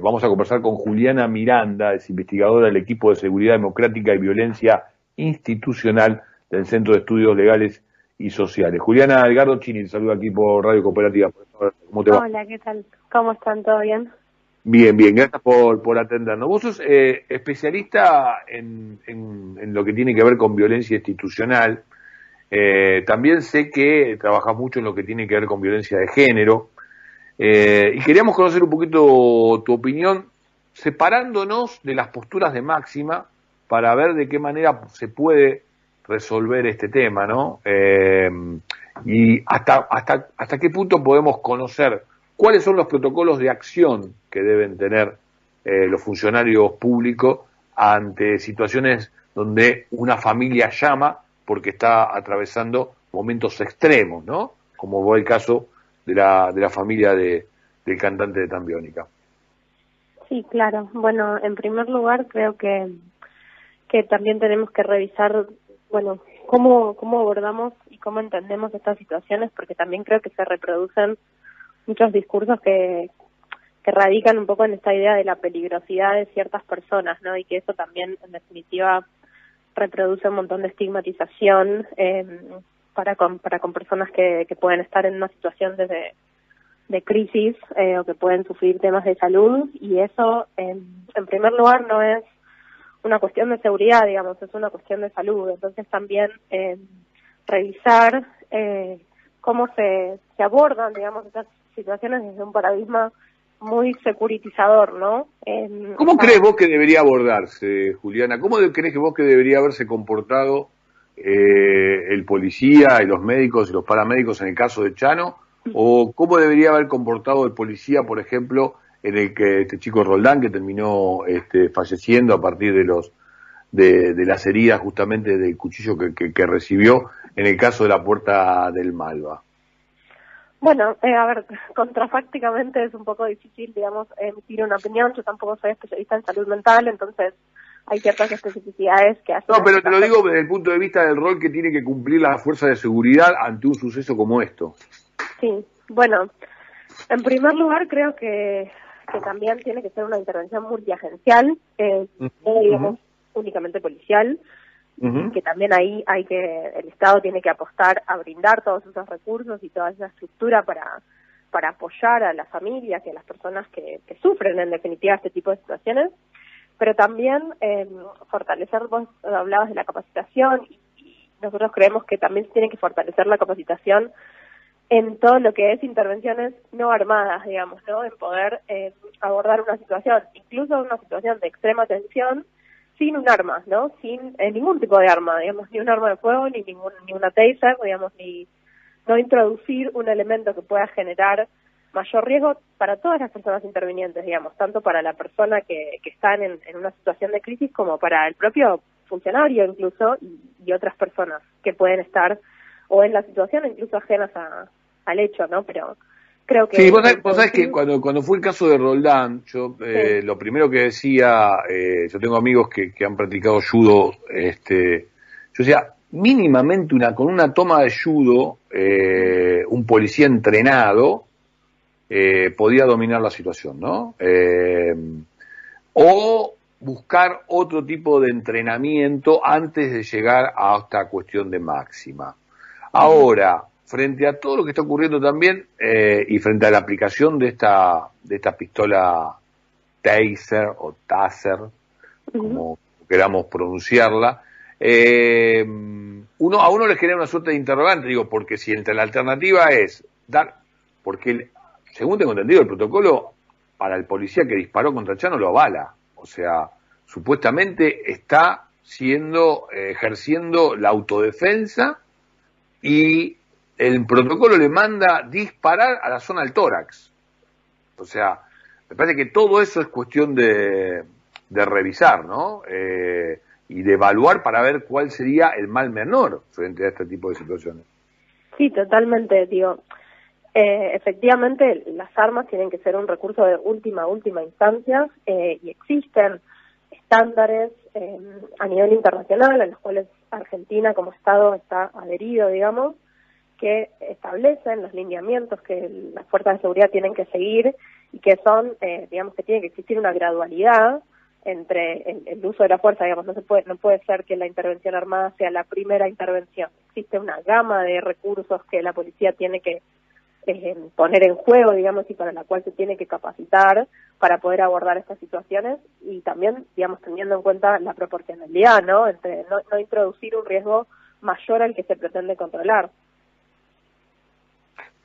Vamos a conversar con Juliana Miranda, es investigadora del equipo de Seguridad Democrática y Violencia Institucional del Centro de Estudios Legales y Sociales. Juliana Edgardo Chini, saludo aquí por Radio Cooperativa. ¿Cómo te va? Hola, ¿qué tal? ¿Cómo están? ¿Todo bien? Bien, bien, gracias por, por atendernos. Vos sos eh, especialista en, en, lo que tiene que ver con violencia institucional. Eh, también sé que trabajas mucho en lo que tiene que ver con violencia de género. Eh, y queríamos conocer un poquito tu opinión, separándonos de las posturas de máxima para ver de qué manera se puede resolver este tema, ¿no? Eh, y hasta, hasta, hasta qué punto podemos conocer cuáles son los protocolos de acción que deben tener eh, los funcionarios públicos ante situaciones donde una familia llama porque está atravesando momentos extremos, ¿no? Como fue el caso de la, de la familia de, del cantante de Tambiónica. Sí, claro. Bueno, en primer lugar creo que, que también tenemos que revisar, bueno, cómo, cómo abordamos y cómo entendemos estas situaciones, porque también creo que se reproducen muchos discursos que, que radican un poco en esta idea de la peligrosidad de ciertas personas, ¿no? Y que eso también, en definitiva, reproduce un montón de estigmatización eh, para con, para con personas que, que pueden estar en una situación de, de crisis eh, o que pueden sufrir temas de salud y eso en, en primer lugar no es una cuestión de seguridad, digamos, es una cuestión de salud. Entonces también eh, revisar eh, cómo se, se abordan, digamos, estas situaciones desde un paradigma muy securitizador, ¿no? ¿Cómo crees vos que debería abordarse, Juliana? ¿Cómo crees que vos que debería haberse comportado eh, el policía y los médicos y los paramédicos en el caso de Chano, o cómo debería haber comportado el policía, por ejemplo, en el que este chico Roldán que terminó este, falleciendo a partir de los de, las heridas justamente del cuchillo que, que, recibió en el caso de la puerta del Malva. Bueno, eh, a ver, contrafácticamente es un poco difícil, digamos, emitir una opinión. Yo tampoco soy especialista en salud mental, entonces hay ciertas especificidades que hacen... No, pero te lo digo desde el punto de vista del rol que tiene que cumplir la fuerza de seguridad ante un suceso como esto. Sí, bueno, en primer lugar creo que, que también tiene que ser una intervención multiagencial, eh, digamos únicamente policial, que también ahí hay que, el Estado tiene que apostar a brindar todos esos recursos y toda esa estructura para para apoyar a las familias y a las personas que, que sufren en definitiva este tipo de situaciones pero también eh, fortalecer, vos hablabas de la capacitación y, nosotros creemos que también se tiene que fortalecer la capacitación en todo lo que es intervenciones no armadas, digamos, ¿no? En poder eh, abordar una situación, incluso una situación de extrema tensión, sin un arma, ¿no? Sin eh, ningún tipo de arma, digamos, ni un arma de fuego, ni ningún, ni una taser, digamos, ni no introducir un elemento que pueda generar mayor riesgo para todas las personas intervinientes, digamos, tanto para la persona que, que está en, una situación de crisis como para el propio funcionario incluso y, otras personas que pueden estar o en la situación incluso ajenas al hecho, ¿no? Pero creo que... Sí, vos, sabés, que cuando, cuando fue el caso de Roldán, yo eh, lo primero que decía, eh, yo tengo amigos que, que han practicado judo, este, yo decía, mínimamente una con una toma de judo, eh, un policía entrenado, eh, podía dominar la situación, ¿no? Eh, o buscar otro tipo de entrenamiento antes de llegar a esta cuestión de máxima. Ahora, frente a todo lo que está ocurriendo también eh, y frente a la aplicación de esta, de esta pistola taser o taser, como queramos pronunciarla, uno, a uno le genera una suerte de interrogante, digo, porque si entre la alternativa es dar, porque según tengo entendido, el protocolo para el policía que disparó contra Chano lo avala. O sea, supuestamente está siendo, eh, ejerciendo la autodefensa y el protocolo le manda disparar a la zona del tórax. O sea, me parece que todo eso es cuestión de, de revisar, ¿no? Eh, y de evaluar para ver cuál sería el mal menor frente a este tipo de situaciones. Sí, totalmente, digo. Eh, efectivamente, las armas tienen que ser un recurso de última, última instancia eh, y existen estándares eh, a nivel internacional a los cuales Argentina como Estado está adherido, digamos, que establecen los lineamientos que las fuerzas de seguridad tienen que seguir y que son, eh, digamos, que tiene que existir una gradualidad entre el, uso de la fuerza, digamos, no se puede, no puede ser que la intervención armada sea la primera intervención. Existe una gama de recursos que la policía tiene que eh, poner en juego, digamos, y para la cual se tiene que capacitar para poder abordar estas situaciones y también, digamos, teniendo en cuenta la proporcionalidad, ¿no? Entre no, no introducir un riesgo mayor al que se pretende controlar.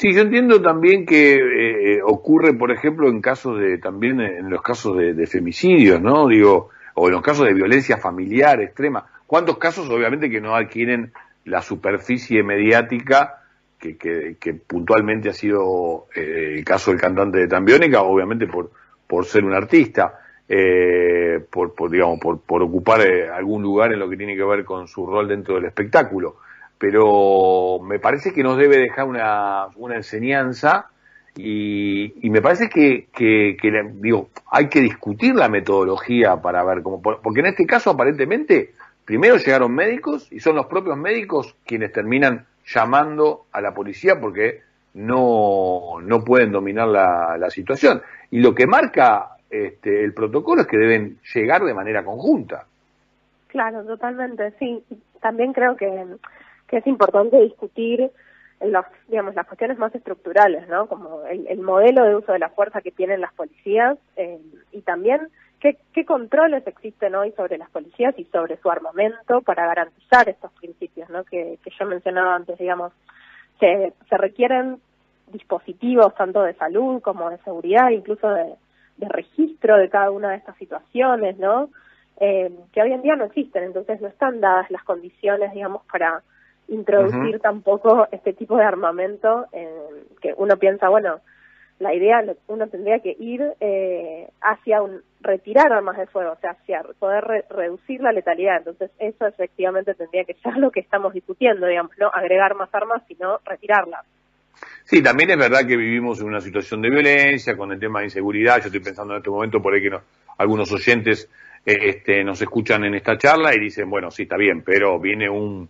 Sí, yo entiendo también que eh, ocurre, por ejemplo, en casos de, también en los casos de, femicidios, ¿no? Digo, o en los casos de violencia familiar extrema. ¿Cuántos casos, obviamente, que no adquieren la superficie mediática que, que, puntualmente ha sido eh, el caso del cantante de Tambiónica, obviamente por, por ser un artista, eh, por, por, digamos, por, por ocupar algún lugar en lo que tiene que ver con su rol dentro del espectáculo. Pero me parece que nos debe dejar una, una enseñanza y, y, me parece que, que, digo, hay que discutir la metodología para ver cómo, porque en este caso aparentemente primero llegaron médicos y son los propios médicos quienes terminan llamando a la policía porque no, no pueden dominar la, la situación. Y lo que marca este, el protocolo es que deben llegar de manera conjunta. Claro, totalmente, sí. También creo que que es importante discutir los, digamos, las cuestiones más estructurales, ¿no? Como el, modelo de uso de la fuerza que tienen las policías eh, y también qué, qué controles existen hoy sobre las policías y sobre su armamento para garantizar estos principios, ¿no? Que, que yo mencionaba antes, digamos, se, se requieren dispositivos tanto de salud como de seguridad, incluso de, de registro de cada una de estas situaciones, ¿no? Eh, que hoy en día no existen, entonces no están dadas las condiciones, digamos, para introducir tampoco este tipo de armamento que uno piensa, bueno, la idea, uno tendría que ir eh, hacia un retirar armas de fuego, o sea, poder reducir la letalidad. Entonces, eso efectivamente tendría que ser lo que estamos discutiendo, digamos, no agregar más armas, sino retirarlas. Sí, también es verdad que vivimos en una situación de violencia, con el tema de inseguridad. Yo estoy pensando en este momento por ahí que algunos oyentes eh, este, nos escuchan en esta charla y dicen, bueno, sí, está bien, pero viene un,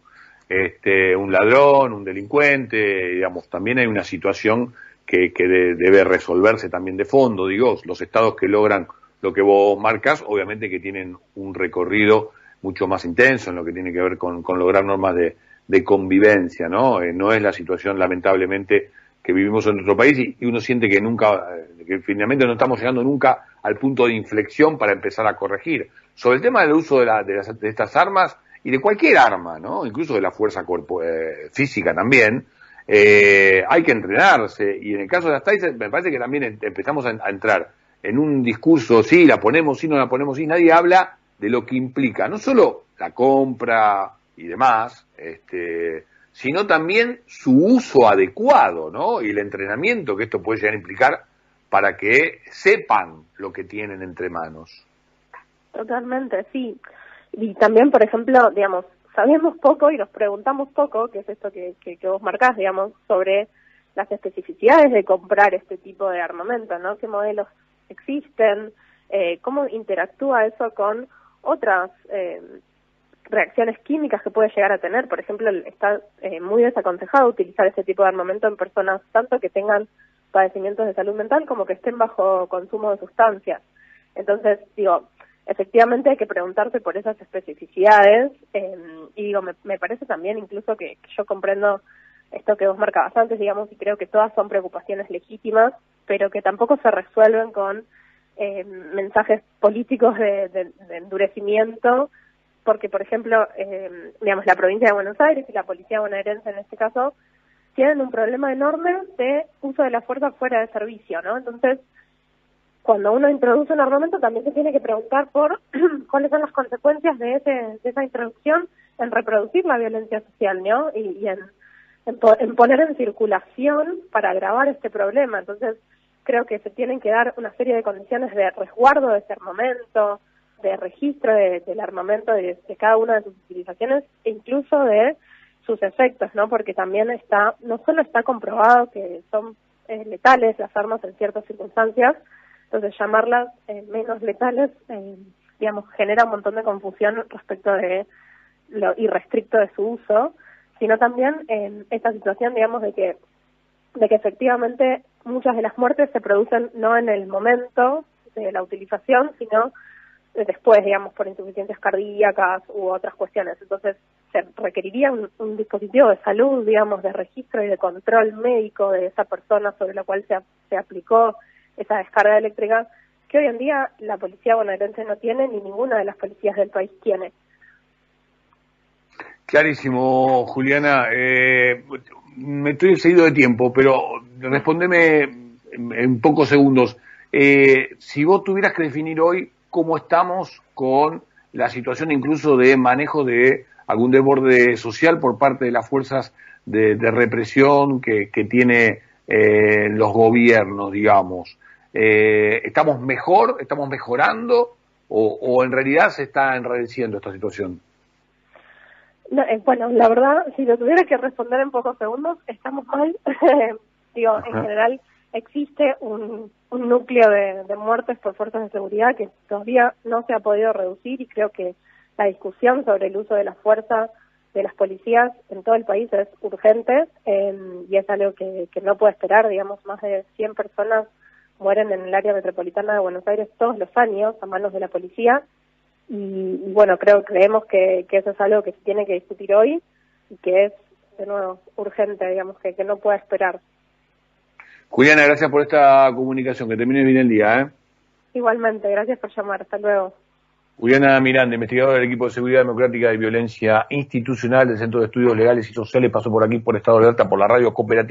este, un ladrón, un delincuente, digamos, también hay una situación que, que debe resolverse también de fondo, digo, los estados que logran lo que vos marcas, obviamente que tienen un recorrido mucho más intenso en lo que tiene que ver con, con lograr normas de, de convivencia, ¿no? Eh, no es la situación, lamentablemente, que vivimos en nuestro país y, uno siente que nunca, eh, que finalmente no estamos llegando nunca al punto de inflexión para empezar a corregir. Sobre el tema del uso de, la, de, las, de estas armas, y de cualquier arma, ¿no? Incluso de la fuerza eh, física también, eh, hay que entrenarse. Y en el caso de las Tyson, me parece que también empezamos a, entrar en un discurso, sí, la ponemos, sí, no la ponemos, sí, nadie habla de lo que implica, no solo la compra y demás, este, sino también su uso adecuado, ¿no? Y el entrenamiento que esto puede llegar a implicar para que sepan lo que tienen entre manos. Totalmente, sí. Y también, por ejemplo, digamos, sabemos poco y nos preguntamos poco, que es esto que, que, vos marcás, digamos, sobre las especificidades de comprar este tipo de armamento, ¿no? ¿Qué modelos existen? Eh, ¿Cómo interactúa eso con otras eh, reacciones químicas que puede llegar a tener? Por ejemplo, está eh, muy desaconsejado utilizar ese tipo de armamento en personas tanto que tengan padecimientos de salud mental como que estén bajo consumo de sustancias. Entonces, digo, efectivamente hay que preguntarse por esas especificidades em, y digo, me, parece también incluso que, yo comprendo esto que vos marcabas antes, digamos, y creo que todas son preocupaciones legítimas, pero que tampoco se resuelven con em, mensajes políticos de, endurecimiento, porque, por ejemplo, eh, digamos, la provincia de Buenos Aires y la policía bonaerense en este caso tienen un problema enorme de uso de la fuerza fuera de servicio, ¿no? Entonces, cuando uno introduce un armamento también se tiene que preguntar por cuáles son las consecuencias de, ese, de esa introducción en reproducir la violencia social, ¿no? Y, en, en, poner en circulación para agravar este problema. Entonces, creo que se tienen que dar una serie de condiciones de resguardo de ese armamento, de registro del armamento de, cada una de sus utilizaciones e incluso de sus efectos, ¿no? Porque también está, no solo está comprobado que son eh, letales las armas en ciertas circunstancias, entonces, llamarlas eh, menos letales, eh, digamos, genera un montón de confusión respecto de lo irrestricto de su uso, sino también en esta situación, digamos, de que de que efectivamente muchas de las muertes se producen no en el momento de la utilización, sino después, digamos, por insuficiencias cardíacas u otras cuestiones. Entonces, se requeriría un, dispositivo de salud, digamos, de registro y de control médico de esa persona sobre la cual se, se aplicó esa descarga eléctrica, que hoy en día la policía bonaerense no tiene ni ninguna de las policías del país tiene. Clarísimo, Juliana. Eh, me estoy seguido de tiempo, pero respondeme en, pocos segundos. Eh, si vos tuvieras que definir hoy cómo estamos con la situación incluso de manejo de algún desborde social por parte de las fuerzas de, represión que, que tiene eh, los gobiernos, digamos. Eh, ¿Estamos mejor? ¿Estamos mejorando? O, ¿O en realidad se está enredeciendo esta situación? Eh, bueno, la verdad, si lo tuviera que responder en pocos segundos, estamos mal. Digo, en general existe un, un núcleo de, de, muertes por fuerzas de seguridad que todavía no se ha podido reducir y creo que la discusión sobre el uso de la fuerza de las policías en todo el país es urgente eh, y es algo que, que no puede esperar. Digamos, más de 100 personas mueren en el área metropolitana de Buenos Aires todos los años a manos de la policía y, bueno, creo creemos que, que, eso es algo que se tiene que discutir hoy y que es, de nuevo, urgente, digamos, que, que no puede esperar. Juliana, gracias por esta comunicación, que termine bien el día. ¿eh? Igualmente, gracias por llamar, hasta luego. Juliana Miranda, investigadora del equipo de Seguridad Democrática y Violencia Institucional del Centro de Estudios Legales y Sociales, pasó por aquí por Estado de Alta, por la radio cooperativa.